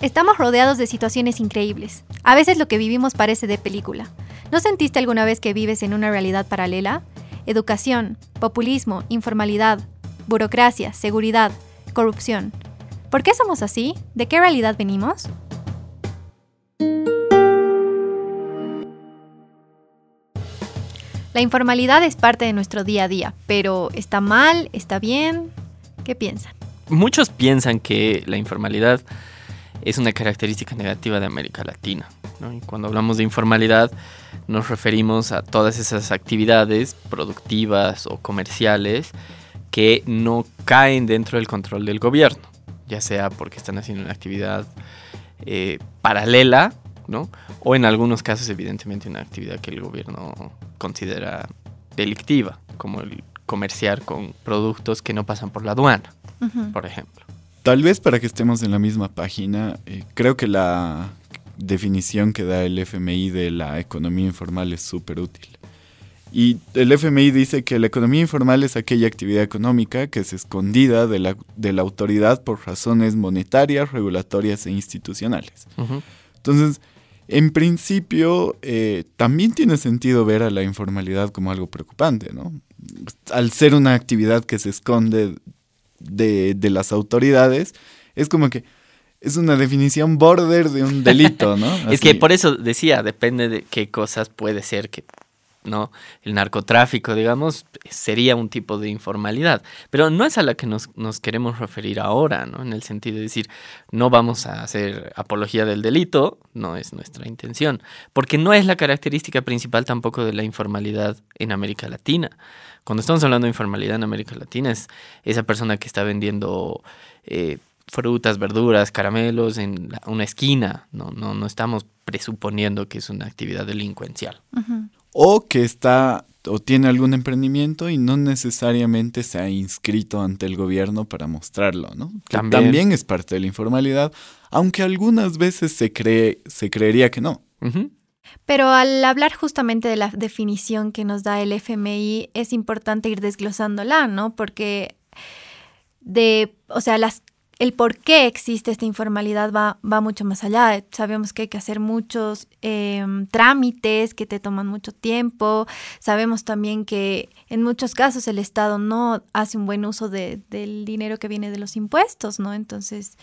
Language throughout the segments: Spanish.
Estamos rodeados de situaciones increíbles. A veces lo que vivimos parece de película. ¿No sentiste alguna vez que vives en una realidad paralela? Educación, populismo, informalidad, burocracia, seguridad, corrupción. ¿Por qué somos así? ¿De qué realidad venimos? La informalidad es parte de nuestro día a día, pero ¿está mal? ¿Está bien? ¿Qué piensan? Muchos piensan que la informalidad es una característica negativa de América Latina. Y cuando hablamos de informalidad nos referimos a todas esas actividades productivas o comerciales que no caen dentro del control del gobierno, ya sea porque están haciendo una actividad eh, paralela ¿no? O en algunos casos, evidentemente, una actividad que el gobierno considera delictiva, como el comerciar con productos que no pasan por la aduana, por ejemplo. Tal vez para que estemos en la misma página, eh, creo que la definición que da el FMI de la economía informal es súper útil. Y el FMI dice que la economía informal es aquella actividad económica que es escondida de la, de la autoridad por razones monetarias, regulatorias e institucionales. Entonces, en principio, eh, también tiene sentido ver a la informalidad como algo preocupante, ¿no? Al ser una actividad que se esconde de, de las autoridades, es como que es una definición border de un delito, ¿no? es que por eso decía, depende de qué cosas puede ser que ¿no? El narcotráfico, digamos, sería un tipo de informalidad. Pero no es a la que nos, queremos referir ahora, ¿no? En el sentido de decir, no vamos a hacer apología del delito, no es nuestra intención. Porque no es la característica principal tampoco de la informalidad en América Latina. Cuando estamos hablando de informalidad en América Latina, es esa persona que está vendiendo eh, frutas, verduras, caramelos en una esquina. No, no, no estamos presuponiendo que es una actividad delincuencial o que está o tiene algún emprendimiento y no necesariamente se ha inscrito ante el gobierno para mostrarlo, ¿no? también. es parte de la informalidad, aunque algunas veces se cree se creería que no. Pero al hablar justamente de la definición que nos da el FMI, es importante ir desglosándola, ¿no? Porque de, o sea, las el por qué existe esta informalidad va, va mucho más allá. Sabemos que hay que hacer muchos em, trámites que te toman mucho tiempo. Sabemos también que en muchos casos el Estado no hace un buen uso del dinero que viene de los impuestos, ¿no? Entonces,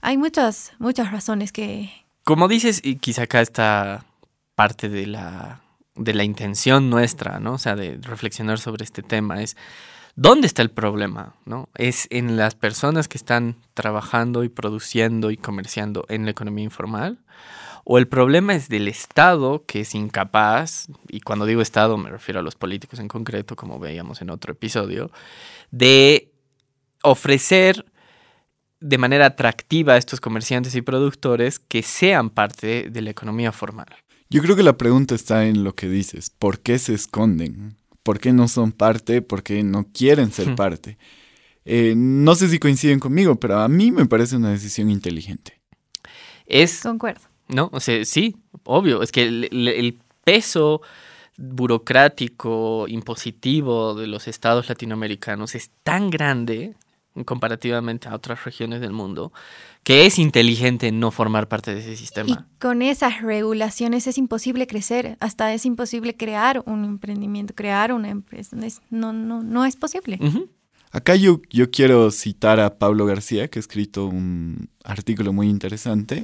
hay muchas, muchas razones que... Como dices, y quizá acá está parte de la, de la intención nuestra, ¿no? O sea, de reflexionar sobre este tema, es ¿Dónde está el problema? ¿no? ¿Es en las personas que están trabajando y produciendo y comerciando en la economía informal? ¿O el problema es del Estado que es incapaz, y cuando digo Estado me refiero a los políticos en concreto, como veíamos en otro episodio, de ofrecer de manera atractiva a estos comerciantes y productores que sean parte de la economía formal? Yo creo que la pregunta está en lo que dices, ¿por qué se esconden? por qué no son parte, por qué no quieren ser parte. Eh, no sé si coinciden conmigo, pero a mí me parece una decisión inteligente. Es. Concuerdo. No, o sea, sí, obvio. Es que el, peso burocrático, impositivo de los estados latinoamericanos es tan grande comparativamente a otras regiones del mundo, que es inteligente no formar parte de ese sistema. Y con esas regulaciones es imposible crecer, hasta es imposible crear un emprendimiento, crear una empresa, no, no, no es posible. Acá yo, yo quiero citar a Pablo García, que ha escrito un artículo muy interesante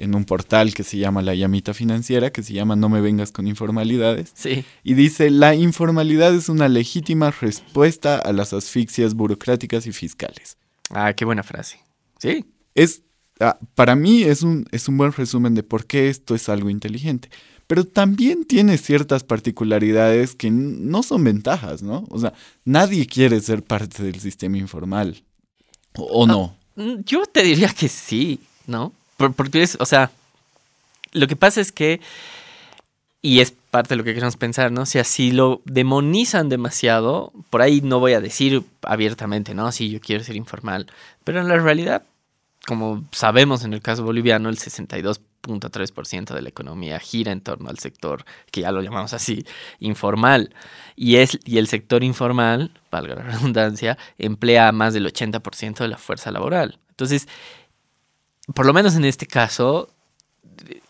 en un portal que se llama La Llamita Financiera, que se llama No me vengas con informalidades. Sí. Y dice, la informalidad es una legítima respuesta a las asfixias burocráticas y fiscales. Ah, qué buena frase. Sí. Es, ah, para mí es un, es un buen resumen de por qué esto es algo inteligente. Pero también tiene ciertas particularidades que no son ventajas, ¿no? O sea, nadie quiere ser parte del sistema informal. ¿O, no? Mm, yo te diría que sí, ¿no? Porque es, o sea, lo que pasa es que, y es parte de lo que queremos pensar, ¿no? O sea, si lo demonizan demasiado, por ahí no voy a decir abiertamente, ¿no? Sí, yo quiero ser informal, pero en la realidad, como sabemos en el caso boliviano, el 62.3% de la economía gira en torno al sector, que ya lo llamamos así, informal. Y, es, y el sector informal, valga la redundancia, emplea más del 80% de la fuerza laboral. Entonces, por lo menos en este caso,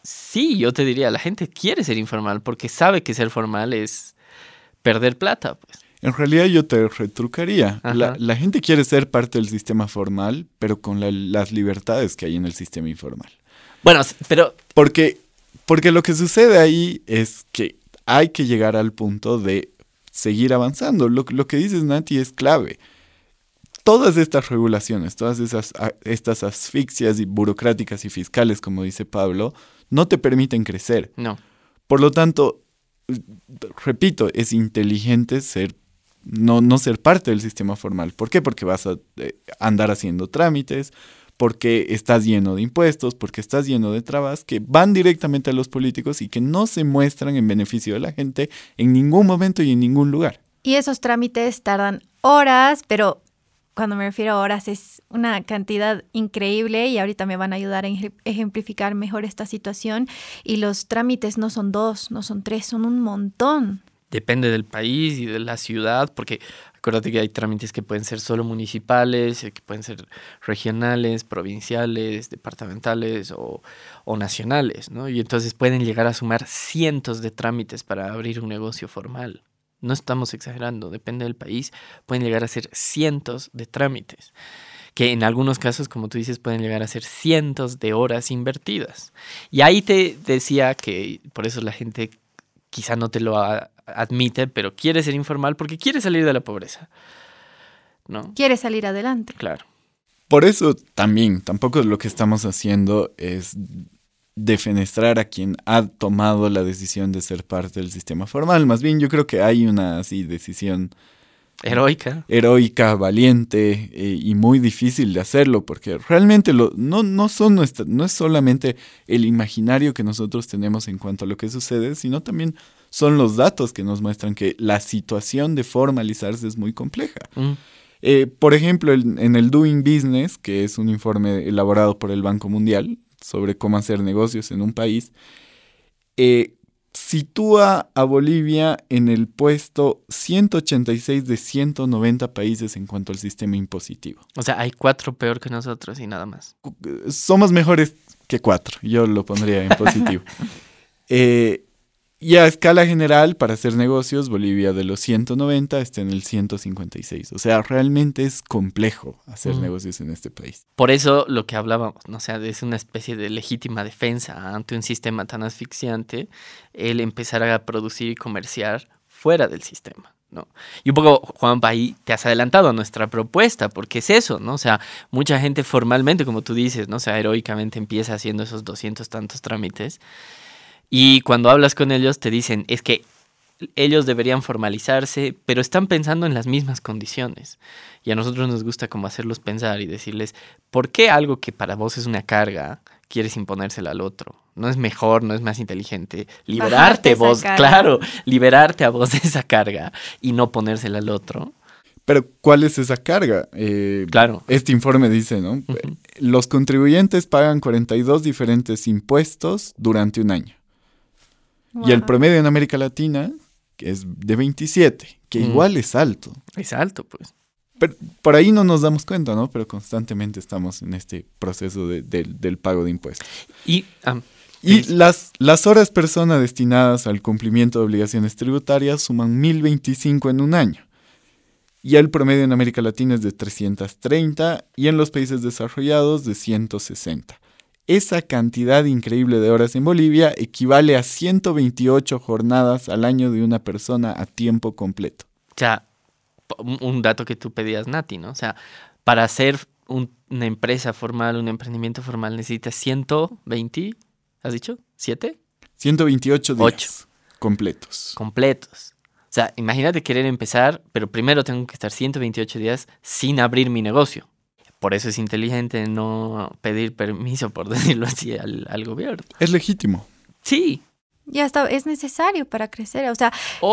sí, yo te diría, la gente quiere ser informal porque sabe que ser formal es perder plata. Pues. En realidad yo te retrucaría. La, gente quiere ser parte del sistema formal, pero con las libertades que hay en el sistema informal. Bueno, pero... Porque, porque lo que sucede ahí es que hay que llegar al punto de seguir avanzando. Lo, lo que dices, Nati, es clave todas estas regulaciones, todas esas, estas asfixias y burocráticas y fiscales, como dice Pablo, no te permiten crecer. No. Por lo tanto, repito, es inteligente ser no, no ser parte del sistema formal. ¿Por qué? Porque vas a eh, andar haciendo trámites, porque estás lleno de impuestos, porque estás lleno de trabas que van directamente a los políticos y que no se muestran en beneficio de la gente en ningún momento y en ningún lugar. Y esos trámites tardan horas, pero cuando me refiero a horas es una cantidad increíble y ahorita me van a ayudar a ejemplificar mejor esta situación. Y los trámites no son dos, no son tres, son un montón. Depende del país y de la ciudad, porque acuérdate que hay trámites que pueden ser solo municipales, que pueden ser regionales, provinciales, departamentales o, o nacionales, ¿no? Y entonces pueden llegar a sumar cientos de trámites para abrir un negocio formal no estamos exagerando, depende del país, pueden llegar a ser cientos de trámites, que en algunos casos, como tú dices, pueden llegar a ser cientos de horas invertidas. Y ahí te decía que por eso la gente quizá no te lo admite, pero quiere ser informal porque quiere salir de la pobreza. ¿no? Quiere salir adelante. Claro. Por eso también, tampoco lo que estamos haciendo es defenestrar a quien ha tomado la decisión de ser parte del sistema formal. Más bien yo creo que hay una así decisión heroica, heroica, valiente eh, y muy difícil de hacerlo porque realmente lo, no, no, son nuestra, no es solamente el imaginario que nosotros tenemos en cuanto a lo que sucede, sino también son los datos que nos muestran que la situación de formalizarse es muy compleja. Mm. Eh, por ejemplo, en el Doing Business, que es un informe elaborado por el Banco Mundial, sobre cómo hacer negocios en un país, eh, sitúa a Bolivia en el puesto 186 de 190 países en cuanto al sistema impositivo. O sea, hay cuatro peor que nosotros y nada más. Somos mejores que cuatro, yo lo pondría en positivo. eh, y a escala general, para hacer negocios, Bolivia de los 190 está en el 156. O sea, realmente es complejo hacer negocios en este país. Por eso lo que hablábamos, ¿no? o sea, es una especie de legítima defensa ante un sistema tan asfixiante, el empezar a producir y comerciar fuera del sistema. ¿no? Y un poco, Juan, ahí te has adelantado a nuestra propuesta, porque es eso, ¿no? O sea, mucha gente formalmente, como tú dices, ¿no? O sea, heroicamente empieza haciendo esos doscientos tantos trámites y cuando hablas con ellos te dicen, es que ellos deberían formalizarse, pero están pensando en las mismas condiciones. Y a nosotros nos gusta como hacerlos pensar y decirles, ¿por qué algo que para vos es una carga quieres imponérsela al otro? No es mejor, no es más inteligente. Liberarte vos, claro, liberarte a vos de esa carga y no ponérsela al otro. Pero, ¿cuál es esa carga? Eh, claro. Este informe dice, ¿no? Los contribuyentes pagan 42 diferentes impuestos durante un año. Y el promedio en América Latina es de 27, que mm. igual es alto. Es alto, pues. Pero por ahí no nos damos cuenta, ¿no? Pero constantemente estamos en este proceso del pago de impuestos. Y, y las, las horas persona destinadas al cumplimiento de obligaciones tributarias suman 1025 en un año. Y el promedio en América Latina es de 330 y en los países desarrollados de 160. Esa cantidad increíble de horas en Bolivia equivale a 128 jornadas al año de una persona a tiempo completo. O sea, un dato que tú pedías, Nati, ¿no? O sea, para hacer una empresa formal, un emprendimiento formal, necesitas 120, ¿has dicho? ¿7? 128 días completos. Completos. O sea, imagínate querer empezar, pero primero tengo que estar 128 días sin abrir mi negocio. Por eso es inteligente no pedir permiso, por decirlo así, al, gobierno. Es legítimo. Sí. Ya está, es necesario para crecer. O sea,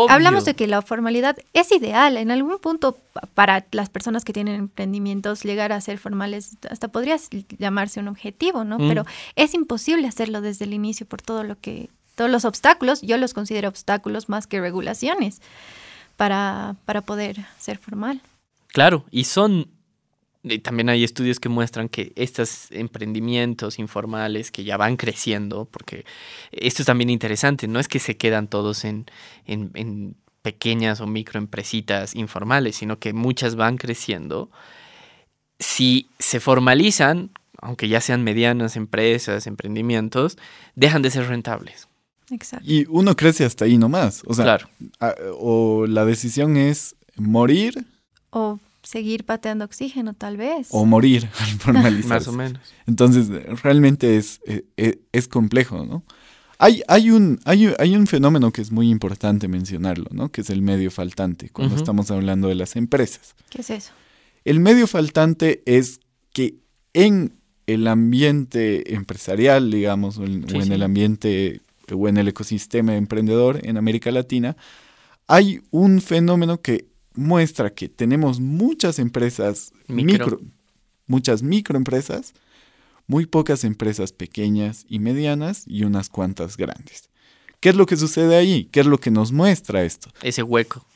hablamos de que la formalidad es ideal. En algún punto, para las personas que tienen emprendimientos, llegar a ser formales hasta podría llamarse un objetivo, ¿no? Mm. Pero es imposible hacerlo desde el inicio por todo lo que, todos los obstáculos. Yo los considero obstáculos más que regulaciones para, para poder ser formal. Claro, y son y también hay estudios que muestran que estos emprendimientos informales que ya van creciendo, porque esto es también interesante, no es que se quedan todos en, en, en pequeñas o microempresitas informales, sino que muchas van creciendo. Si se formalizan, aunque ya sean medianas empresas, emprendimientos, dejan de ser rentables. Exacto. Y uno crece hasta ahí nomás. O sea, Claro. a- o la decisión es morir O seguir pateando oxígeno, tal vez. o morir al formalizarse. Más o menos. Entonces, realmente es, eh, eh, es complejo, ¿no? Hay, hay, un, hay, hay un fenómeno que es muy importante mencionarlo, ¿no? Que es el medio faltante, cuando estamos hablando de las empresas. ¿Qué es eso? El medio faltante es que en el ambiente empresarial, digamos, o en, Sí, o en sí. el ambiente o en el ecosistema emprendedor en América Latina, hay un fenómeno que muestra que tenemos muchas empresas Micro. micro, muchas microempresas, muy pocas empresas pequeñas y medianas y unas cuantas grandes. ¿Qué es lo que sucede ahí? ¿Qué es lo que nos muestra esto? Ese hueco.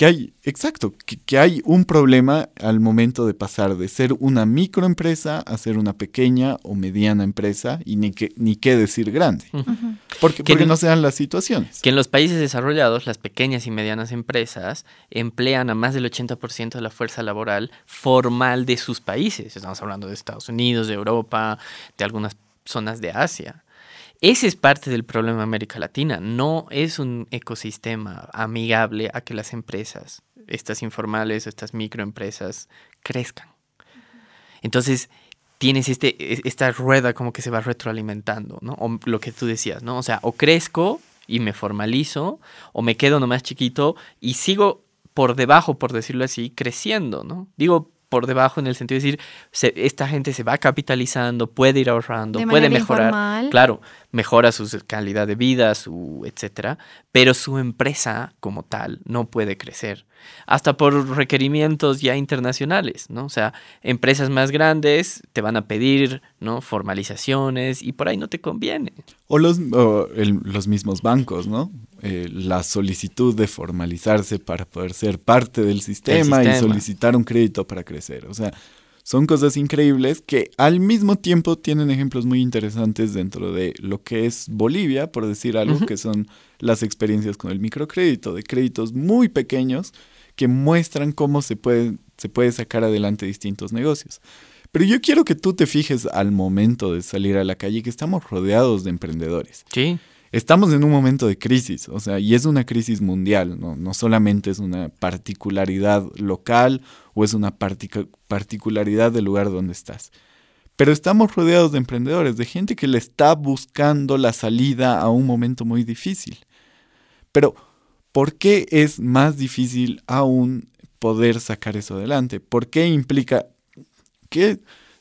Que hay, exacto, que, que hay un problema al momento de pasar de ser una microempresa a ser una pequeña o mediana empresa y ni, que, ni qué decir grande, porque, Que porque en- no sean las situaciones. Que en los países desarrollados, las pequeñas y medianas empresas emplean a más del 80% de la fuerza laboral formal de sus países. Estamos hablando de Estados Unidos, de Europa, de algunas zonas de Asia. Ese es parte del problema de América Latina. No es un ecosistema amigable a que las empresas, estas informales, estas microempresas, crezcan. Entonces, tienes este, e- esta rueda como que se va retroalimentando, ¿no? O lo que tú decías, ¿no? O sea, o crezco y me formalizo, o me quedo nomás chiquito y sigo por debajo, por decirlo así, creciendo, ¿no? Digo por debajo en el sentido de decir, se- esta gente se va capitalizando, puede ir ahorrando, De puede mejorar. informal. Claro, mejora su calidad de vida, su etcétera, pero su empresa como tal no puede crecer. Hasta por requerimientos ya internacionales, ¿no? O sea, empresas más grandes te van a pedir, ¿no? Formalizaciones y por ahí no te conviene. O los, o el- los mismos bancos, ¿no? Eh, la solicitud de formalizarse para poder ser parte del sistema, y sistema. solicitar un crédito para crecer. O sea, son cosas increíbles que al mismo tiempo tienen ejemplos muy interesantes dentro de lo que es Bolivia, por decir algo, que son las experiencias con el microcrédito, de créditos muy pequeños que muestran cómo se puede, se puede sacar adelante distintos negocios. Pero yo quiero que tú te fijes al momento de salir a la calle que estamos rodeados de emprendedores. Sí. Estamos en un momento de crisis, o sea, y es una crisis mundial, no, no solamente es una particularidad local o es una particularidad del lugar donde estás. Pero estamos rodeados de emprendedores, de gente que le está buscando la salida a un momento muy difícil. Pero, ¿por qué es más difícil aún poder sacar eso adelante? ¿Por qué implica que,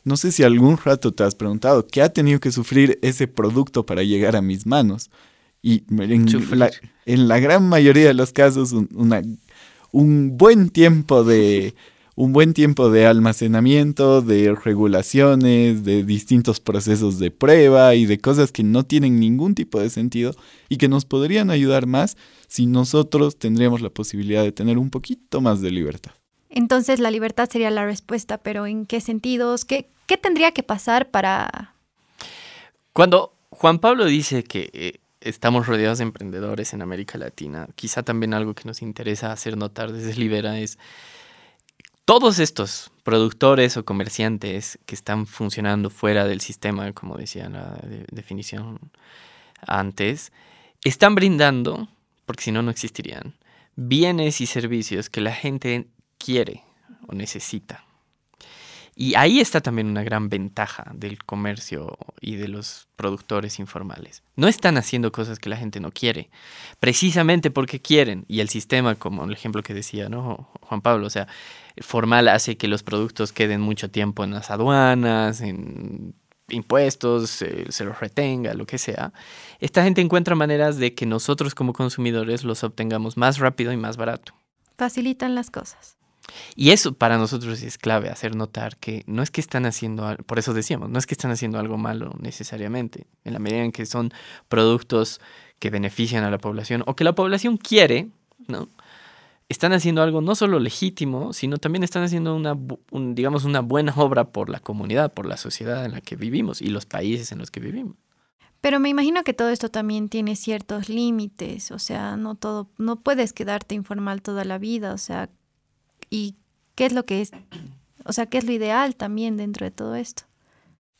no sé si algún rato te has preguntado, qué ha tenido que sufrir ese producto para llegar a mis manos? Y en, la, en la gran mayoría de los casos, un, una- un buen tiempo de un buen tiempo de almacenamiento, de regulaciones, de distintos procesos de prueba y de cosas que no tienen ningún tipo de sentido y que nos podrían ayudar más si nosotros tendríamos la posibilidad de tener un poquito más de libertad. Entonces la libertad sería la respuesta, pero ¿en qué sentidos? ¿Qué, tendría que pasar para... Cuando Juan Pablo dice que eh, estamos rodeados de emprendedores en América Latina, quizá también algo que nos interesa hacer notar desde Libera es todos estos productores o comerciantes que están funcionando fuera del sistema, como decía la de- definición antes, están brindando, porque si no, no existirían, bienes y servicios que la gente quiere o necesita. Y ahí está también una gran ventaja del comercio y de los productores informales. No están haciendo cosas que la gente no quiere, precisamente porque quieren. Y el sistema, como el ejemplo que decía ¿no? Juan Pablo, o sea, formal hace que los productos queden mucho tiempo en las aduanas, en impuestos, eh, se los retenga, lo que sea. Esta gente encuentra maneras de que nosotros como consumidores los obtengamos más rápido y más barato. facilitan las cosas? Y eso para nosotros es clave, hacer notar que no es que están haciendo, por eso decíamos, no es que están haciendo algo malo necesariamente, en la medida en que son productos que benefician a la población o que la población quiere, ¿no? están haciendo algo no solo legítimo, sino también están haciendo una, digamos, una buena obra por la comunidad, por la sociedad en la que vivimos y los países en los que vivimos. Pero me imagino que todo esto también tiene ciertos límites, o sea, no todo, no puedes quedarte informal toda la vida, o sea, y qué es lo que es, o sea, qué es lo ideal también dentro de todo esto.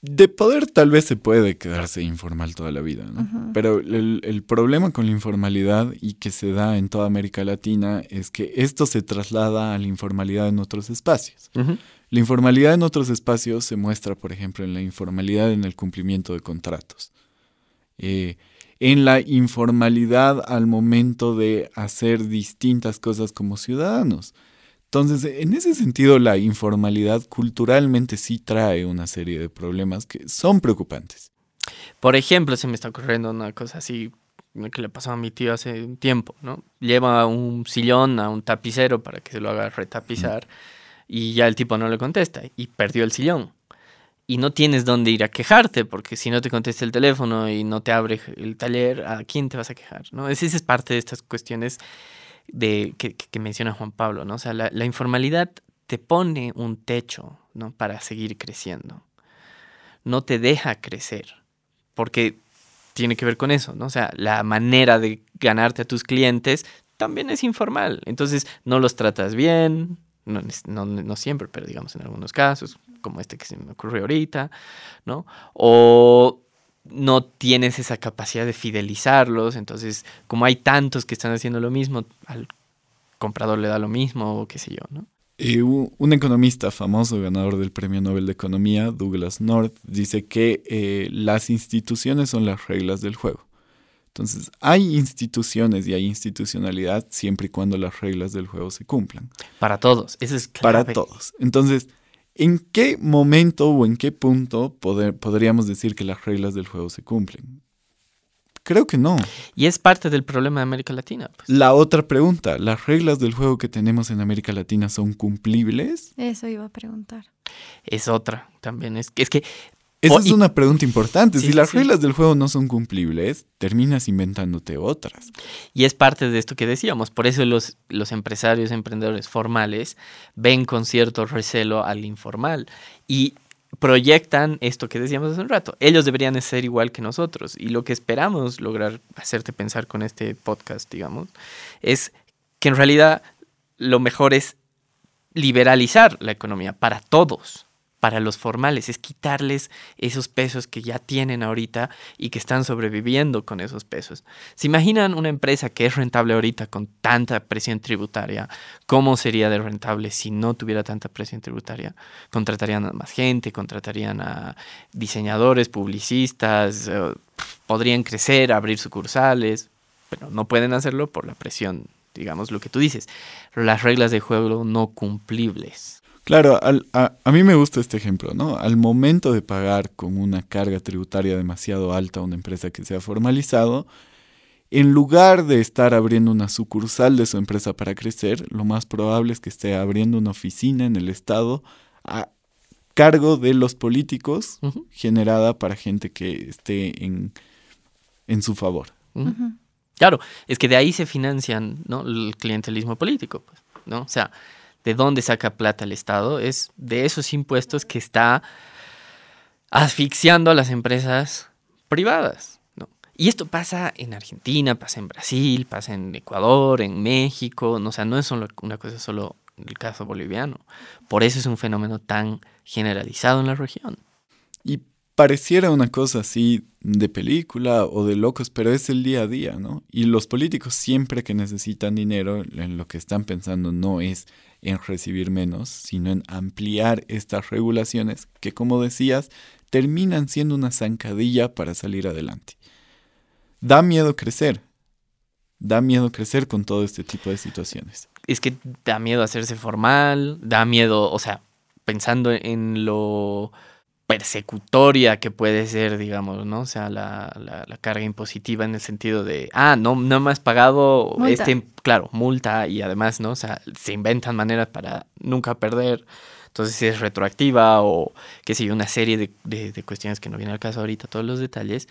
De poder tal vez se puede quedarse informal toda la vida, ¿no? Pero el, problema con la informalidad y que se da en toda América Latina es que esto se traslada a la informalidad en otros espacios. La informalidad en otros espacios se muestra, por ejemplo, en la informalidad en el cumplimiento de contratos. Eh, en la informalidad al momento de hacer distintas cosas como ciudadanos. Entonces, en ese sentido, la informalidad culturalmente sí trae una serie de problemas que son preocupantes. Por ejemplo, se me está ocurriendo una cosa así que le pasó a mi tío hace un tiempo, ¿no? Lleva un sillón a un tapicero para que se lo haga retapizar y ya el tipo no le contesta y perdió el sillón. Y no tienes dónde ir a quejarte, porque si no te contesta el teléfono y no te abre el taller, ¿a quién te vas a quejar? ¿no? Esa es parte de estas cuestiones de, que, menciona Juan Pablo, ¿no? O sea, la, informalidad te pone un techo, ¿no? Para seguir creciendo. No te deja crecer, porque tiene que ver con eso, ¿no? O sea, la manera de ganarte a tus clientes también es informal. Entonces, no los tratas bien, no, no, no, siempre, pero digamos en algunos casos, como este que se me ocurrió ahorita, ¿no? O no tienes esa capacidad de fidelizarlos, entonces como hay tantos que están haciendo lo mismo, al comprador le da lo mismo o qué sé yo, ¿no? un economista famoso, ganador del Premio Nobel de Economía, Douglas North, dice que eh, las instituciones son las reglas del juego. Entonces, hay instituciones y hay institucionalidad siempre y cuando las reglas del juego se cumplan. Para todos, eso es clave. Para todos. Entonces, ¿En qué momento o en qué punto podríamos decir que las reglas del juego se cumplen? Creo que no. Y es parte del problema de América Latina. Pues. La otra pregunta, ¿las reglas del juego que tenemos en América Latina son cumplibles? Eso iba a preguntar. Es otra también. Es, es que esa es una pregunta importante. si las reglas del juego no son cumplibles, terminas inventándote otras. Y es parte de esto que decíamos. Por eso los, los empresarios, emprendedores formales ven con cierto recelo al informal y proyectan esto que decíamos hace un rato. Ellos deberían ser igual que nosotros. Y lo que esperamos lograr hacerte pensar con este podcast, digamos, es que en realidad lo mejor es liberalizar la economía para todos para los formales, es quitarles esos pesos que ya tienen ahorita y que están sobreviviendo con esos pesos. ¿Se imaginan una empresa que es rentable ahorita con tanta presión tributaria? ¿Cómo sería de rentable si no tuviera tanta presión tributaria? Contratarían a más gente, contratarían a diseñadores, publicistas, eh, podrían crecer, abrir sucursales, pero no pueden hacerlo por la presión, digamos lo que tú dices, las reglas de juego no cumplibles. Claro, a, mí me gusta este ejemplo, ¿no? Al momento de pagar con una carga tributaria demasiado alta a una empresa que se ha formalizado, en lugar de estar abriendo una sucursal de su empresa para crecer, lo más probable es que esté abriendo una oficina en el Estado a cargo de los políticos, generada para gente que esté en, en su favor. Claro, es que de ahí se financian ¿no? el clientelismo político, pues, ¿no? O sea, de dónde saca plata el Estado, es de esos impuestos que está asfixiando a las empresas privadas. ¿no? Y esto pasa en Argentina, pasa en Brasil, pasa en Ecuador, en México, no, o sea, no es una cosa solo el caso boliviano. Por eso es un fenómeno tan generalizado en la región. Y pareciera una cosa así de película o de locos, pero es el día a día, ¿no? Y los políticos siempre que necesitan dinero, en lo que están pensando no es en recibir menos, sino en ampliar estas regulaciones que, como decías, terminan siendo una zancadilla para salir adelante. Da miedo crecer, da miedo crecer con todo este tipo de situaciones. Es que da miedo hacerse formal, da miedo, o sea, pensando en lo persecutoria que puede ser, digamos, ¿no? O sea, la, la, carga impositiva en el sentido de, ah, no, no me has pagado, este, claro, multa y además, ¿no? O sea, se inventan maneras para nunca perder. Entonces, si es retroactiva o, qué sé yo, una serie de, de, cuestiones que no viene al caso ahorita, todos los detalles,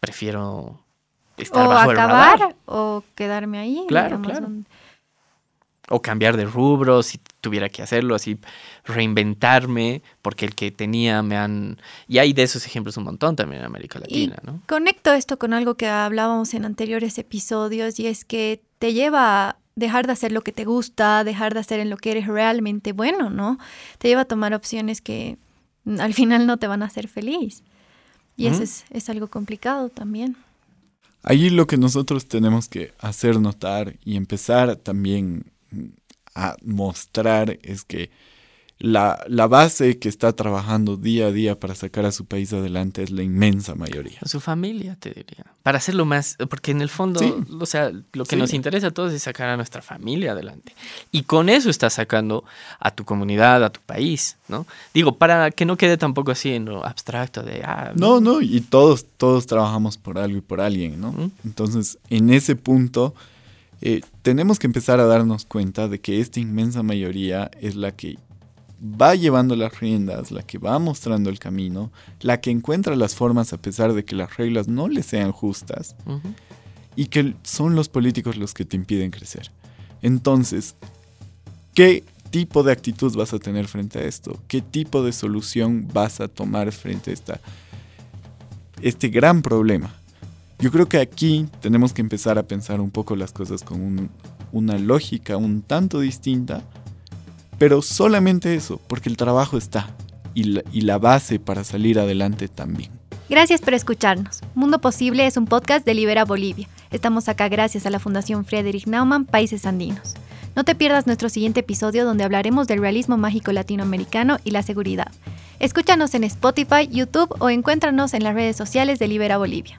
prefiero estar o bajo acabar, O quedarme ahí. Claro, claro. O cambiar de rubro si tuviera que hacerlo, así reinventarme, porque el que tenía me han... Y hay de esos ejemplos un montón también en América Latina, ¿no? Conecto esto con algo que hablábamos en anteriores episodios y es que te lleva a dejar de hacer lo que te gusta, dejar de hacer en lo que eres realmente bueno, ¿no? Te lleva a tomar opciones que al final no te van a hacer feliz. Y eso es, es algo complicado también. Ahí lo que nosotros tenemos que hacer notar y empezar también a mostrar es que la, la, base que está trabajando día a día para sacar a su país adelante es la inmensa mayoría. Su familia, te diría. Para hacerlo más, porque en el fondo, o sea, lo que nos interesa a todos es sacar a nuestra familia adelante. Y con eso estás sacando a tu comunidad, a tu país, ¿no? Digo, para que no quede tampoco así en lo abstracto de... Ah, no, no, y todos, todos trabajamos por algo y por alguien, ¿no? Entonces, en ese punto... Eh, tenemos que empezar a darnos cuenta de que esta inmensa mayoría es la que va llevando las riendas, la que va mostrando el camino, la que encuentra las formas a pesar de que las reglas no le sean justas y que son los políticos los que te impiden crecer. Entonces, ¿qué tipo de actitud vas a tener frente a esto? ¿Qué tipo de solución vas a tomar frente a esta, este gran problema? Yo creo que aquí tenemos que empezar a pensar un poco las cosas con una lógica un tanto distinta pero solamente eso, porque el trabajo está y la, y la base para salir adelante también. Gracias por escucharnos. Mundo Posible es un podcast de Libera Bolivia. Estamos acá gracias a la Fundación Friedrich Naumann Países Andinos. No te pierdas nuestro siguiente episodio donde hablaremos del realismo mágico latinoamericano y la seguridad. Escúchanos en Spotify, YouTube o encuéntranos en las redes sociales de Libera Bolivia.